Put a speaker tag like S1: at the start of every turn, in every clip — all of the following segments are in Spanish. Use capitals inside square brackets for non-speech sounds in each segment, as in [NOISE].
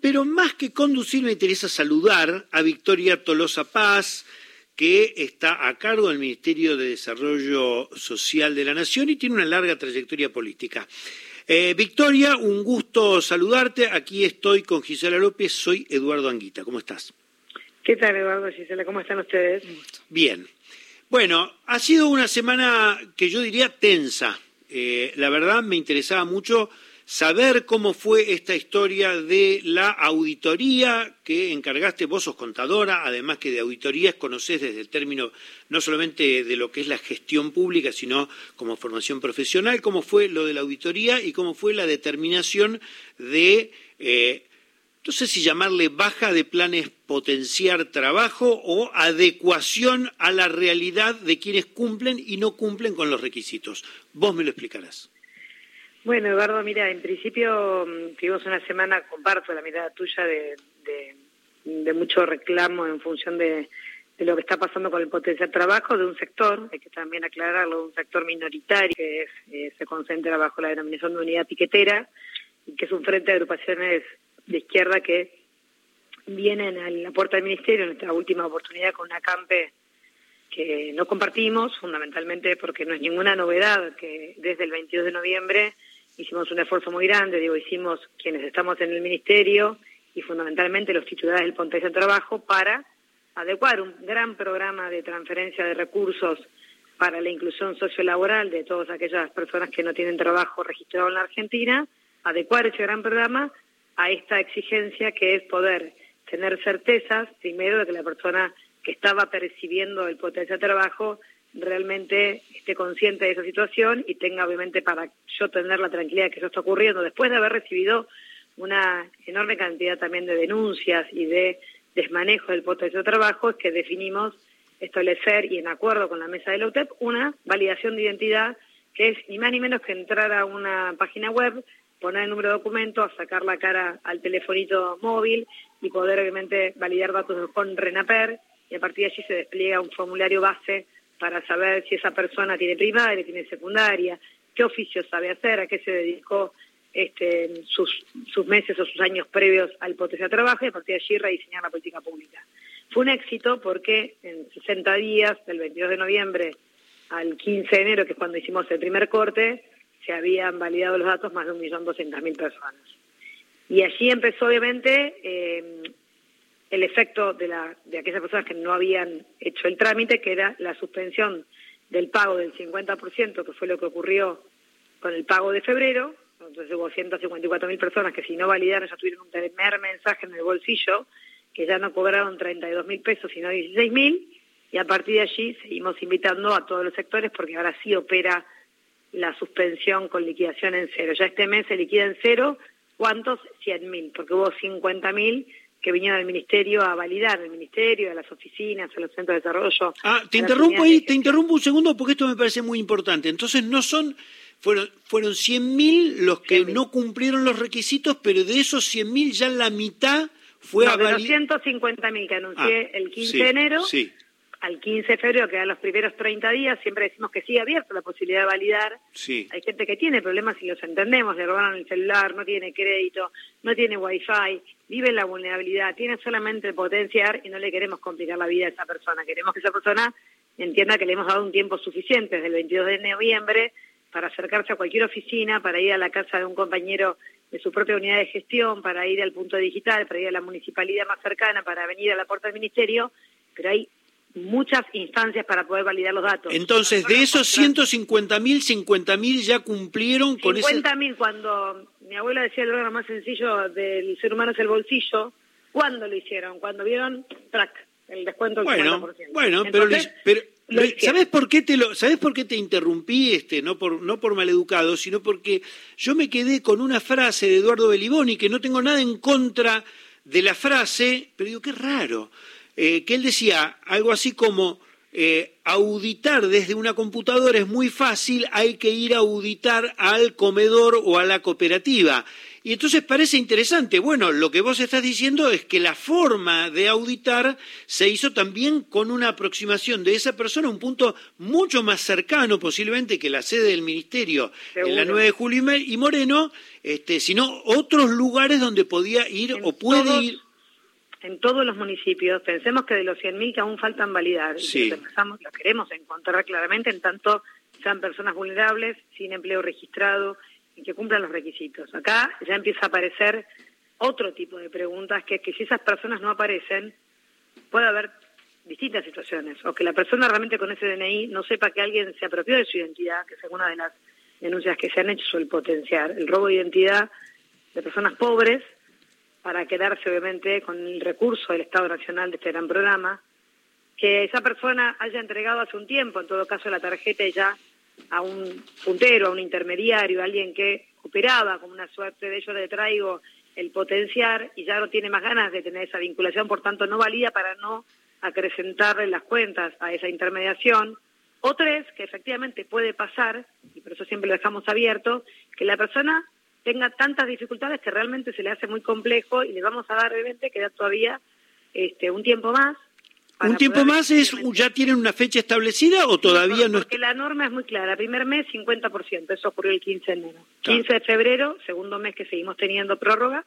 S1: Pero más que conducir, me interesa saludar a Victoria Tolosa Paz, que está a cargo del Ministerio de Desarrollo Social de la Nación y tiene una larga trayectoria política. Eh, Victoria, un gusto saludarte. Aquí estoy con Gisela López, soy Eduardo Anguita. ¿Cómo estás?
S2: ¿Qué tal, Eduardo, Gisela? ¿Cómo están ustedes?
S1: Bien. Bueno, ha sido una semana que yo diría tensa. Eh, la verdad me interesaba mucho saber cómo fue esta historia de la auditoría que encargaste, vos sos contadora, además que de auditorías conocés desde el término no solamente de lo que es la gestión pública, sino como formación profesional, cómo fue lo de la auditoría y cómo fue la determinación de, eh, no sé si llamarle baja de planes potenciar trabajo o adecuación a la realidad de quienes cumplen y no cumplen con los requisitos. Vos me lo explicarás.
S2: Bueno, Eduardo, mira, en principio mm, tuvimos una semana, comparto la mirada tuya de, mucho reclamo en función de, lo que está pasando con el potencial trabajo de un sector, hay que también aclararlo, de un sector minoritario que eh, se concentra bajo la denominación de unidad piquetera y que es un frente de agrupaciones de izquierda que vienen a la puerta del ministerio en esta última oportunidad con una campe que no compartimos, fundamentalmente porque no es ninguna novedad que desde el 22 de noviembre hicimos un esfuerzo muy grande, digo, hicimos quienes estamos en el ministerio y fundamentalmente los titulares del Ponte de Trabajo para adecuar un gran programa de transferencia de recursos para la inclusión sociolaboral de todas aquellas personas que no tienen trabajo registrado en la Argentina, adecuar ese gran programa a esta exigencia que es poder tener certezas, primero, de que la persona que estaba percibiendo el potencial de trabajo realmente esté consciente de esa situación y tenga obviamente para yo tener la tranquilidad de que eso está ocurriendo después de haber recibido una enorme cantidad también de denuncias y de desmanejo del potencial de trabajo es que definimos establecer y en acuerdo con la mesa de la UTEP una validación de identidad que es ni más ni menos que entrar a una página web, poner el número de documento, sacar la cara al telefonito móvil y poder obviamente validar datos con RENAPER y a partir de allí se despliega un formulario base para saber si esa persona tiene primaria, tiene secundaria, qué oficio sabe hacer, a qué se dedicó este, sus, sus meses o sus años previos al potencial trabajo y a partir de allí rediseñar la política pública. Fue un éxito porque en 60 días, del 22 de noviembre al 15 de enero, que es cuando hicimos el primer corte, se habían validado los datos más de 1.200.000 personas. Y allí empezó, obviamente, eh, el efecto de, la, de aquellas personas que no habían hecho el trámite, que era la suspensión del pago del 50%, que fue lo que ocurrió con el pago de febrero. Entonces hubo 154.000 personas que si no validaron ya tuvieron un primer mensaje en el bolsillo, que ya no cobraron 32.000 pesos, sino 16.000, y a partir de allí seguimos invitando a todos los sectores porque ahora sí opera la suspensión con liquidación en cero. Ya este mes se liquida en cero, ¿cuántos? 100.000, porque hubo 50.000 que vinieron al ministerio a validar, el ministerio, a las oficinas, a los centros de desarrollo.
S1: Ah, te interrumpo ahí, te interrumpo un segundo porque esto me parece muy importante. Entonces no son, fueron, fueron 100.000 los que no cumplieron los requisitos, pero de esos 100.000 ya la mitad fue a validar.
S2: De los 150.000 que anuncié ah, el 15 de enero, sí al 15 de febrero, que eran los primeros 30 días, siempre decimos que sigue abierto la posibilidad de validar.
S1: Sí.
S2: Hay gente que tiene problemas y los entendemos, le robaron el celular, no tiene crédito, no tiene wifi, vive en la vulnerabilidad, tiene solamente el potenciar y no le queremos complicar la vida a esa persona. Queremos que esa persona entienda que le hemos dado un tiempo suficiente desde el 22 de noviembre para acercarse a cualquier oficina, para ir a la casa de un compañero de su propia unidad de gestión, para ir al punto digital, para ir a la municipalidad más cercana, para venir a la puerta del ministerio, pero hay muchas instancias para poder validar los datos.
S1: Entonces, de esos 150.000, 50.000 ya cumplieron con ese...
S2: 50.000 cuando mi abuela decía el órgano más sencillo del ser humano es el bolsillo, ¿cuándo lo hicieron? Cuando vieron, track, el descuento del
S1: bueno, 50%. Bueno, pero, pero ¿Sabes por qué te lo, sabes por qué te interrumpí este, no por no por maleducado, sino porque yo me quedé con una frase de Eduardo Beliboni que no tengo nada en contra de la frase, pero digo qué raro. Eh, que él decía algo así como, eh, auditar desde una computadora es muy fácil, hay que ir a auditar al comedor o a la cooperativa. Y entonces parece interesante. Bueno, lo que vos estás diciendo es que la forma de auditar se hizo también con una aproximación de esa persona a un punto mucho más cercano posiblemente que la sede del ministerio en la 9 de julio y Moreno, este, sino otros lugares donde podía ir o puede ir
S2: en todos los municipios. Pensemos que de los 100.000 que aún faltan validar, y empezamos, lo queremos encontrar claramente en tanto sean personas vulnerables, sin empleo registrado y que cumplan los requisitos. Acá ya empieza a aparecer otro tipo de preguntas, que es que si esas personas no aparecen, puede haber distintas situaciones, o que la persona realmente con ese DNI no sepa que alguien se apropió de su identidad, que es una de las denuncias que se han hecho suele potenciar el robo de identidad de personas pobres para quedarse obviamente con el recurso del Estado Nacional de este gran programa, que esa persona haya entregado hace un tiempo, en todo caso la tarjeta ya a un puntero, a un intermediario, a alguien que operaba como una suerte de yo le traigo el potenciar y ya no tiene más ganas de tener esa vinculación, por tanto no valía para no acrecentarle las cuentas a esa intermediación. O tres, que efectivamente puede pasar, y por eso siempre lo dejamos abierto, que la persona tenga tantas dificultades que realmente se le hace muy complejo y le vamos a dar obviamente que da todavía este, un tiempo más.
S1: ¿Un tiempo más es ya tienen una fecha establecida o todavía no?
S2: Porque la norma es muy clara. Primer mes 50%, eso ocurrió el 15 de enero. 15 de febrero, segundo mes que seguimos teniendo prórroga,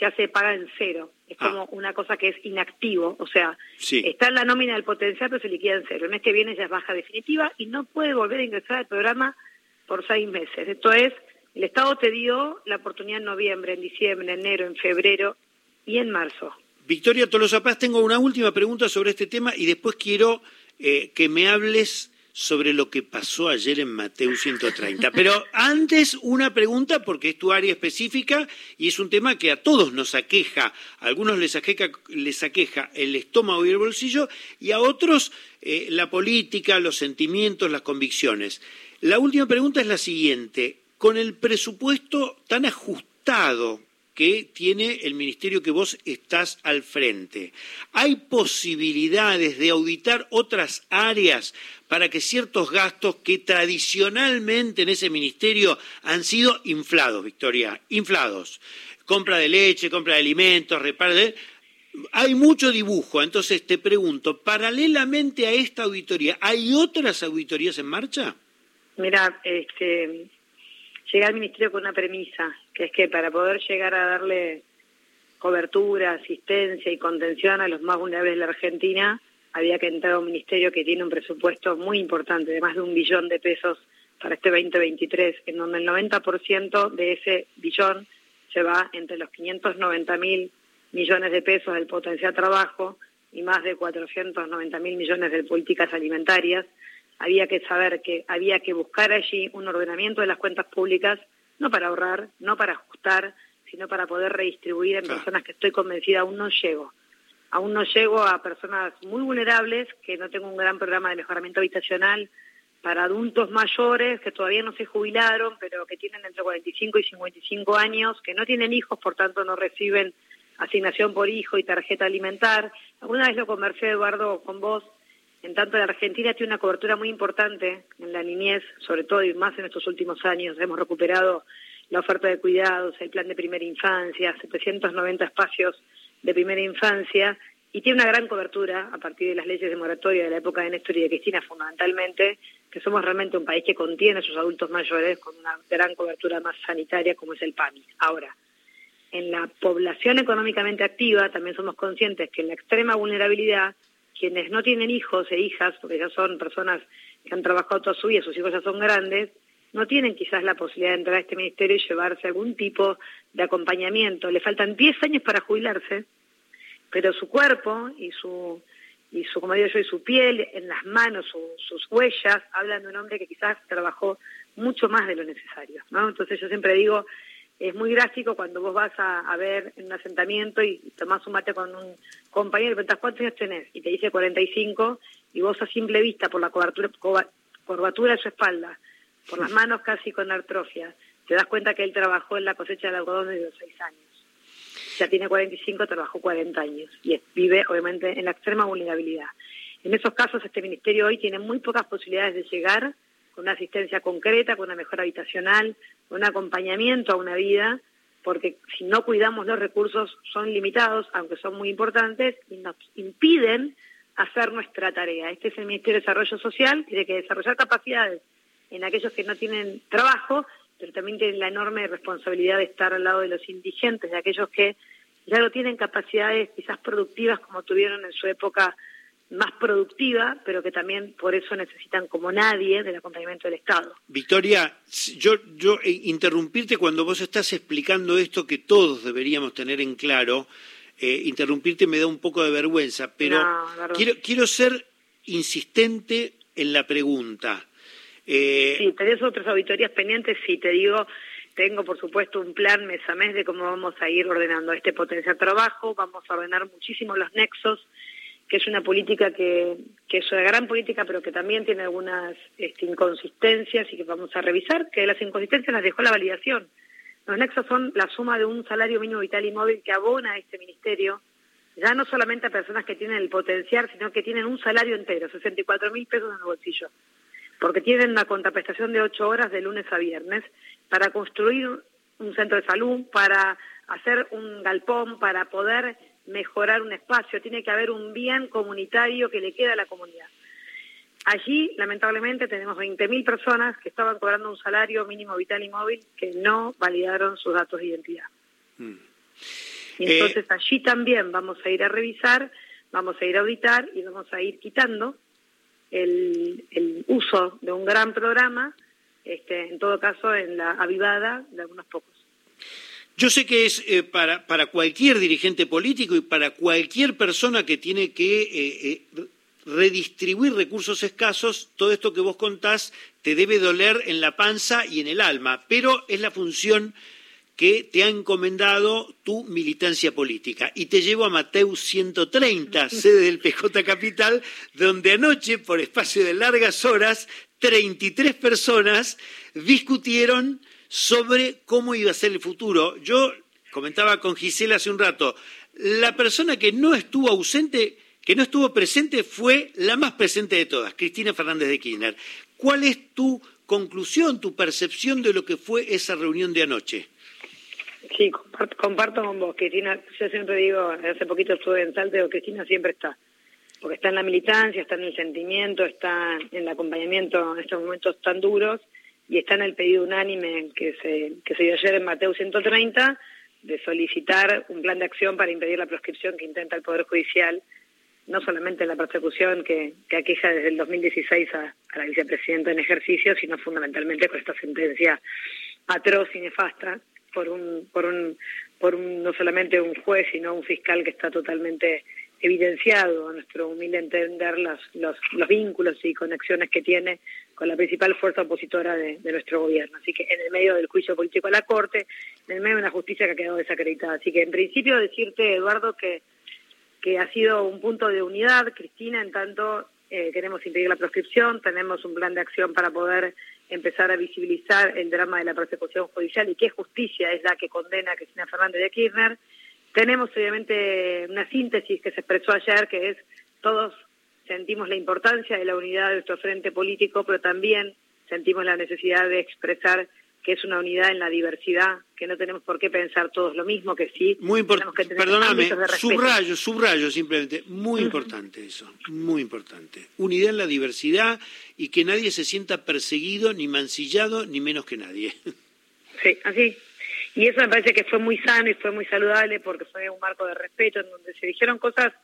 S2: ya se paga en cero. Es ah. como una cosa que es inactivo, o sea, está en la nómina del potencial pero se liquida en cero. El mes que viene ya es baja definitiva y no puede volver a ingresar al programa por seis meses. Esto es el Estado te dio la oportunidad en noviembre, en diciembre, en enero, en febrero y en marzo.
S1: Victoria Tolosa Paz, tengo una última pregunta sobre este tema y después quiero eh, que me hables sobre lo que pasó ayer en Mateo 130. Pero antes una pregunta porque es tu área específica y es un tema que a todos nos aqueja. A algunos les aqueja, les aqueja el estómago y el bolsillo y a otros eh, la política, los sentimientos, las convicciones. La última pregunta es la siguiente con el presupuesto tan ajustado que tiene el ministerio que vos estás al frente. ¿Hay posibilidades de auditar otras áreas para que ciertos gastos que tradicionalmente en ese ministerio han sido inflados, Victoria, inflados? Compra de leche, compra de alimentos, reparo de... Hay mucho dibujo, entonces te pregunto, paralelamente a esta auditoría, ¿hay otras auditorías en marcha?
S2: Mira, este, llegué al ministerio con una premisa, que es que para poder llegar a darle cobertura, asistencia y contención a los más vulnerables de la Argentina, había que entrar a un ministerio que tiene un presupuesto muy importante, de más de un billón de pesos para este 2023, en donde el 90% de ese billón se va entre los 590 mil millones de pesos del potencial trabajo y más de 490 mil millones de políticas alimentarias, había que saber que había que buscar allí un ordenamiento de las cuentas públicas, no para ahorrar, no para ajustar, sino para poder redistribuir en personas que estoy convencida aún no llego. Aún no llego a personas muy vulnerables, que no tengo un gran programa de mejoramiento habitacional para adultos mayores que todavía no se jubilaron, pero que tienen entre 45 y 55 años, que no tienen hijos, por tanto no reciben asignación por hijo y tarjeta alimentar. Alguna vez lo conversé, Eduardo, con vos, en tanto, la Argentina tiene una cobertura muy importante en la niñez, sobre todo y más en estos últimos años. Hemos recuperado la oferta de cuidados, el plan de primera infancia, 790 espacios de primera infancia y tiene una gran cobertura a partir de las leyes de moratoria de la época de Néstor y de Cristina, fundamentalmente, que somos realmente un país que contiene a sus adultos mayores con una gran cobertura más sanitaria como es el PAMI. Ahora, en la población económicamente activa también somos conscientes que en la extrema vulnerabilidad quienes no tienen hijos e hijas, porque ya son personas que han trabajado toda su vida, sus hijos ya son grandes, no tienen quizás la posibilidad de entrar a este ministerio y llevarse algún tipo de acompañamiento. Le faltan 10 años para jubilarse, pero su cuerpo y su, y su como digo yo, y su piel, en las manos, sus huellas, hablan de un hombre que quizás trabajó mucho más de lo necesario. ¿no? Entonces yo siempre digo, es muy gráfico cuando vos vas a, ver en un asentamiento y tomás un mate con un compañero y preguntas cuántos años tenés y te dice 45 y vos a simple vista por la cobertura, curvatura de su espalda, por las manos casi con artrofia, te das cuenta que él trabajó en la cosecha del algodón desde los 6 años. Ya tiene 45, trabajó 40 años y vive obviamente en la extrema vulnerabilidad. En esos casos este ministerio hoy tiene muy pocas posibilidades de llegar con una asistencia concreta, con una mejora habitacional, un acompañamiento a una vida porque si no cuidamos los recursos son limitados, aunque son muy importantes, y nos impiden hacer nuestra tarea. Este es el Ministerio de Desarrollo Social, tiene que desarrollar capacidades en aquellos que no tienen trabajo, pero también tiene la enorme responsabilidad de estar al lado de los indigentes, de aquellos que ya no tienen capacidades quizás productivas como tuvieron en su época más productiva, pero que también por eso necesitan como nadie del acompañamiento del Estado.
S1: Victoria, yo, yo eh, interrumpirte cuando vos estás explicando esto que todos deberíamos tener en claro, eh, interrumpirte me da un poco de vergüenza, pero quiero, quiero ser insistente en la pregunta.
S2: Eh... Sí, tenés otras auditorías pendientes, sí, te digo, tengo por supuesto un plan mes a mes de cómo vamos a ir ordenando este potencial trabajo, vamos a ordenar muchísimo los nexos que es una política que, que es una gran política, pero que también tiene algunas este, inconsistencias y que vamos a revisar, que las inconsistencias las dejó la validación. Los nexos son la suma de un salario mínimo vital y móvil que abona este ministerio, ya no solamente a personas que tienen el potencial, sino que tienen un salario entero, 64 mil pesos en el bolsillo, porque tienen una contraprestación de ocho horas de lunes a viernes para construir un centro de salud, para hacer un galpón, para poder mejorar un espacio, tiene que haber un bien comunitario que le queda a la comunidad. Allí, lamentablemente, tenemos 20.000 personas que estaban cobrando un salario mínimo vital y móvil que no validaron sus datos de identidad. Mm. Y entonces eh, allí también vamos a ir a revisar, vamos a ir a auditar y vamos a ir quitando el, el uso de un gran programa, este, en todo caso en la avivada de algunos pocos.
S1: Yo sé que es eh, para, para, cualquier dirigente político y para cualquier persona que tiene que eh, eh, redistribuir recursos escasos, todo esto que vos contás te debe doler en la panza y en el alma, pero es la función que te ha encomendado tu militancia política. Y te llevo a Mateus 130, [LAUGHS] sede del PJ Capital, donde anoche, por espacio de largas horas, 33 personas discutieron sobre cómo iba a ser el futuro. Yo comentaba con Gisela hace un rato, la persona que no estuvo ausente, que no estuvo presente, fue la más presente de todas, Cristina Fernández de Kirchner. ¿Cuál es tu conclusión, tu percepción de lo que fue esa reunión de anoche?
S2: Sí, comparto, con vos, Cristina. Yo siempre digo, hace poquito estuve en Salteo, Cristina siempre está. Porque está en la militancia, está en el sentimiento, está en el acompañamiento en estos momentos tan duros y está en el pedido unánime que se, que se dio ayer en Mateo 130 de solicitar un plan de acción para impedir la proscripción que intenta el Poder Judicial, no solamente en la persecución que, que aqueja desde el 2016 a, a la vicepresidenta en ejercicio, sino fundamentalmente con esta sentencia atroz y nefasta por un, por un, por un, no solamente un juez, sino un fiscal que está totalmente evidenciado a nuestro humilde entender los, los, los, vínculos y conexiones que tiene con la principal fuerza opositora de, de, nuestro gobierno. Así que en el medio del juicio político a la Corte, en el medio de una justicia que ha quedado desacreditada. Así que en principio decirte, Eduardo, que, que ha sido un punto de unidad, Cristina, en tanto eh, queremos impedir la proscripción, tenemos un plan de acción para poder empezar a visibilizar el drama de la persecución judicial y qué justicia es la que condena a Cristina Fernández de Kirchner tenemos obviamente una síntesis que se expresó ayer, que es todos sentimos la importancia de la unidad de nuestro frente político, pero también sentimos la necesidad de expresar que es una unidad en la diversidad, que no tenemos por qué pensar todos lo mismo, que sí.
S1: Muy importante. Perdóname, subrayo, subrayo simplemente. Muy importante eso, muy importante. Unidad en la diversidad y que nadie se sienta perseguido, ni mancillado, ni menos que nadie.
S2: Sí, así. Y eso me parece que fue muy sano y fue muy saludable porque fue un marco de respeto en donde se dijeron cosas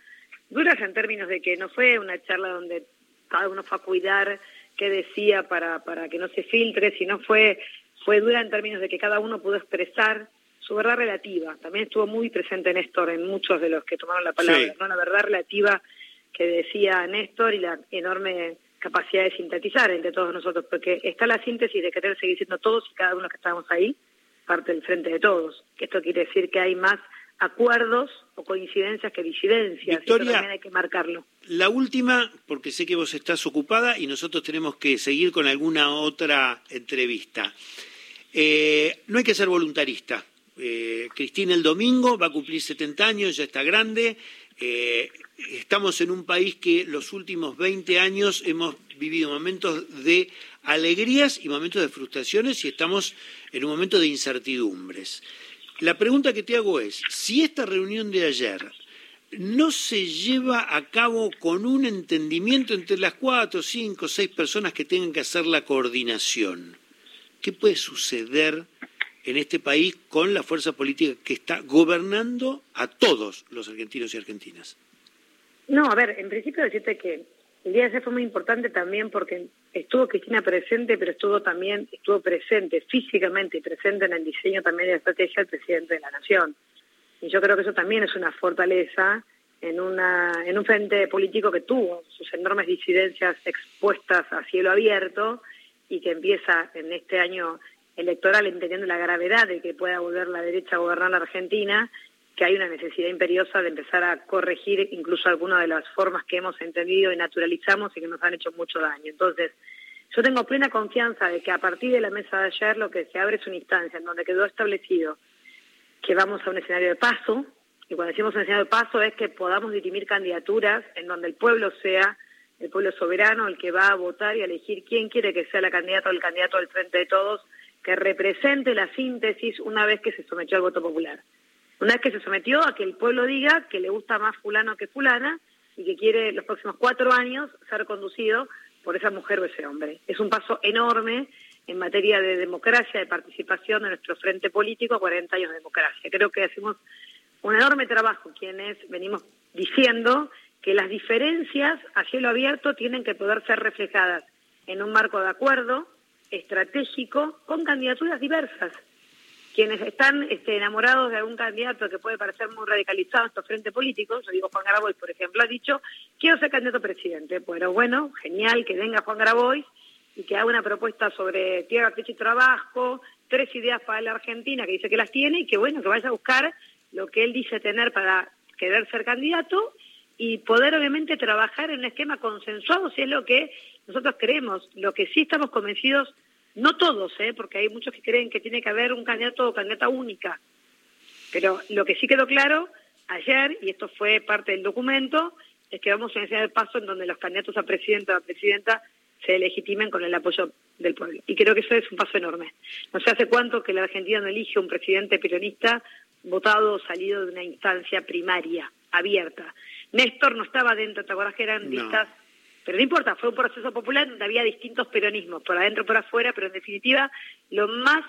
S2: duras en términos de que no fue una charla donde cada uno fue a cuidar qué decía para, para que no se filtre, sino fue, fue dura en términos de que cada uno pudo expresar su verdad relativa. También estuvo muy presente Néstor en muchos de los que tomaron la palabra, ¿no? la verdad relativa que decía Néstor y la enorme capacidad de sintetizar entre todos nosotros, porque está la síntesis de querer seguir siendo todos y cada uno que estábamos ahí, parte del frente de todos. Esto quiere decir que hay más acuerdos o coincidencias que disidencias.
S1: Victoria,
S2: también hay que marcarlo.
S1: La última, porque sé que vos estás ocupada y nosotros tenemos que seguir con alguna otra entrevista. Eh, no hay que ser voluntarista. Eh, Cristina el domingo va a cumplir 70 años, ya está grande. Eh, estamos en un país que los últimos 20 años hemos vivido momentos de alegrías y momentos de frustraciones y estamos en un momento de incertidumbres. La pregunta que te hago es, si esta reunión de ayer no se lleva a cabo con un entendimiento entre las cuatro, cinco, seis personas que tengan que hacer la coordinación, ¿qué puede suceder en este país con la fuerza política que está gobernando a todos los argentinos y argentinas?
S2: No, a ver, en principio decirte que el día de ayer fue muy importante también porque estuvo Cristina presente, pero estuvo también, estuvo presente físicamente y presente en el diseño también de la estrategia del presidente de la Nación. Y yo creo que eso también es una fortaleza en, una, en un frente político que tuvo sus enormes disidencias expuestas a cielo abierto y que empieza en este año electoral entendiendo la gravedad de que pueda volver la derecha a gobernar la Argentina, que hay una necesidad imperiosa de empezar a corregir incluso algunas de las formas que hemos entendido y naturalizamos y que nos han hecho mucho daño. Entonces, yo tengo plena confianza de que a partir de la mesa de ayer lo que se abre es una instancia en donde quedó establecido que vamos a un escenario de paso, y cuando decimos un escenario de paso es que podamos dirimir candidaturas en donde el pueblo sea el pueblo soberano el que va a votar y a elegir quién quiere que sea la candidata o el candidato del frente de todos que represente la síntesis una vez que se sometió al voto popular. Una vez que se sometió a que el pueblo diga que le gusta más fulano que fulana y que quiere los próximos cuatro años ser conducido por esa mujer o ese hombre. Es un paso enorme en materia de democracia, de participación de nuestro frente político, 40 años de democracia. Creo que hacemos un enorme trabajo quienes venimos diciendo que las diferencias a cielo abierto tienen que poder ser reflejadas en un marco de acuerdo, estratégico con candidaturas diversas. Quienes están este, enamorados de algún candidato que puede parecer muy radicalizado en estos frentes políticos, yo digo Juan Grabois, por ejemplo, ha dicho, quiero ser candidato a presidente. Pero bueno, genial que venga Juan Grabois y que haga una propuesta sobre tierra, techo y trabajo, tres ideas para la Argentina que dice que las tiene y que bueno, que vaya a buscar lo que él dice tener para querer ser candidato y poder obviamente trabajar en un esquema consensuado si es lo que nosotros creemos. Lo que sí estamos convencidos, no todos, ¿eh? porque hay muchos que creen que tiene que haber un candidato o candidata única, pero lo que sí quedó claro ayer, y esto fue parte del documento, es que vamos a iniciar el paso en donde los candidatos a presidente o a presidenta se legitimen con el apoyo del pueblo. Y creo que eso es un paso enorme. No sé hace cuánto que la Argentina no elige un presidente peronista votado o salido de una instancia primaria, abierta. Néstor no estaba dentro, ¿te acuerdas que eran listas? Pero no importa, fue un proceso popular donde había distintos peronismos, por adentro, por afuera, pero en definitiva lo más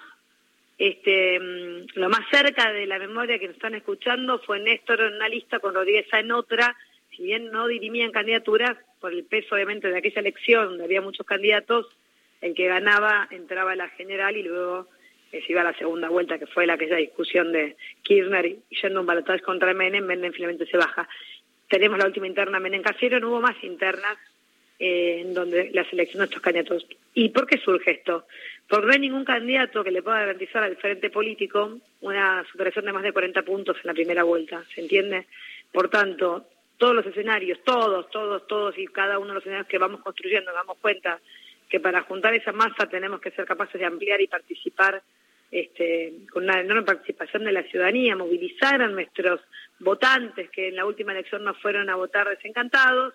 S2: este, mm, lo más cerca de la memoria que nos están escuchando fue Néstor en una lista con Rodríguez en otra, si bien no dirimían candidaturas, por el peso obviamente de aquella elección donde había muchos candidatos, el que ganaba entraba a la general y luego se iba a la segunda vuelta, que fue la aquella discusión de Kirchner y yendo un balotaje contra Menem, Menem finalmente se baja. Tenemos la última interna Menem Casero, no hubo más internas eh, en donde la selección de estos candidatos. ¿Y por qué surge esto? Porque no hay ningún candidato que le pueda garantizar al frente político una superación de más de 40 puntos en la primera vuelta, ¿se entiende? Por tanto, todos los escenarios, todos, todos, todos y cada uno de los escenarios que vamos construyendo, damos cuenta que para juntar esa masa tenemos que ser capaces de ampliar y participar este, con una enorme participación de la ciudadanía, movilizar a nuestros votantes que en la última elección no fueron a votar desencantados,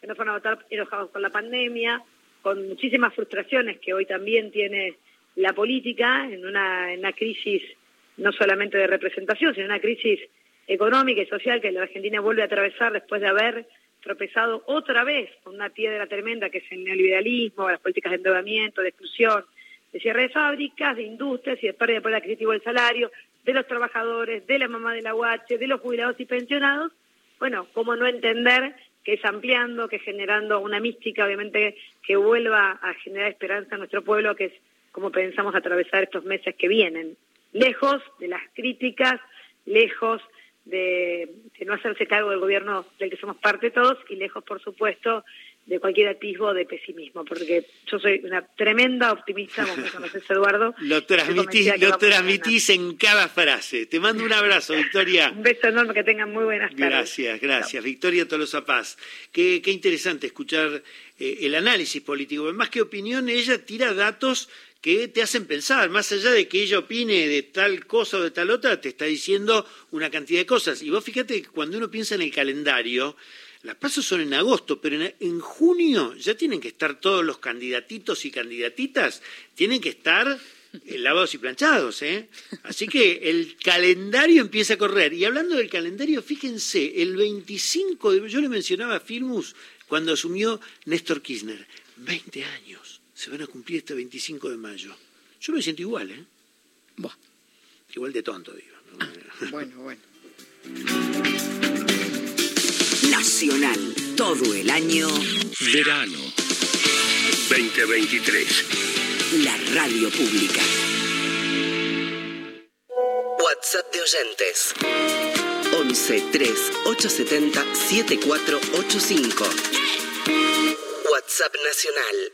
S2: que no fueron a votar enojados con la pandemia, con muchísimas frustraciones que hoy también tiene la política en una, en una crisis no solamente de representación, sino una crisis económica y social que la Argentina vuelve a atravesar después de haber tropezado otra vez con una piedra tremenda que es el neoliberalismo, las políticas de endeudamiento, de exclusión, de cierre de fábricas, de industrias y de pérdida de poder adquisitivo del salario, de los trabajadores, de la mamá de la UH, de los jubilados y pensionados, bueno, cómo no entender que es ampliando, que es generando una mística, obviamente, que vuelva a generar esperanza en nuestro pueblo, que es como pensamos atravesar estos meses que vienen, lejos de las críticas, lejos de, de no hacerse cargo del gobierno del que somos parte todos y lejos, por supuesto, de cualquier atisbo de pesimismo, porque yo soy una tremenda optimista, como me conoces, [LAUGHS] Eduardo.
S1: lo transmitís, lo transmitís en cada frase. Te mando un abrazo, Victoria. [LAUGHS]
S2: un beso enorme, que tengan muy buenas tardes.
S1: Gracias, gracias. Victoria Tolosa Paz. Qué, qué interesante escuchar eh, el análisis político. Más que opinión, ella tira datos que te hacen pensar, más allá de que ella opine de tal cosa o de tal otra, te está diciendo una cantidad de cosas. Y vos fíjate que cuando uno piensa en el calendario, las pasos son en agosto, pero en, junio ya tienen que estar todos los candidatitos y candidatitas, tienen que estar eh, lavados y planchados, ¿eh? Así que el calendario empieza a correr. Y hablando del calendario, fíjense, el 25 de... Yo le mencionaba a Filmus cuando asumió Néstor Kirchner. 20 años se van a cumplir este 25 de mayo. Yo me siento igual, ¿eh? Igual de tonto, digo.
S3: bueno, bueno.
S4: Nacional, todo el año.
S5: Verano 2023.
S4: La radio pública. WhatsApp de oyentes. 11 3 870 7485. WhatsApp nacional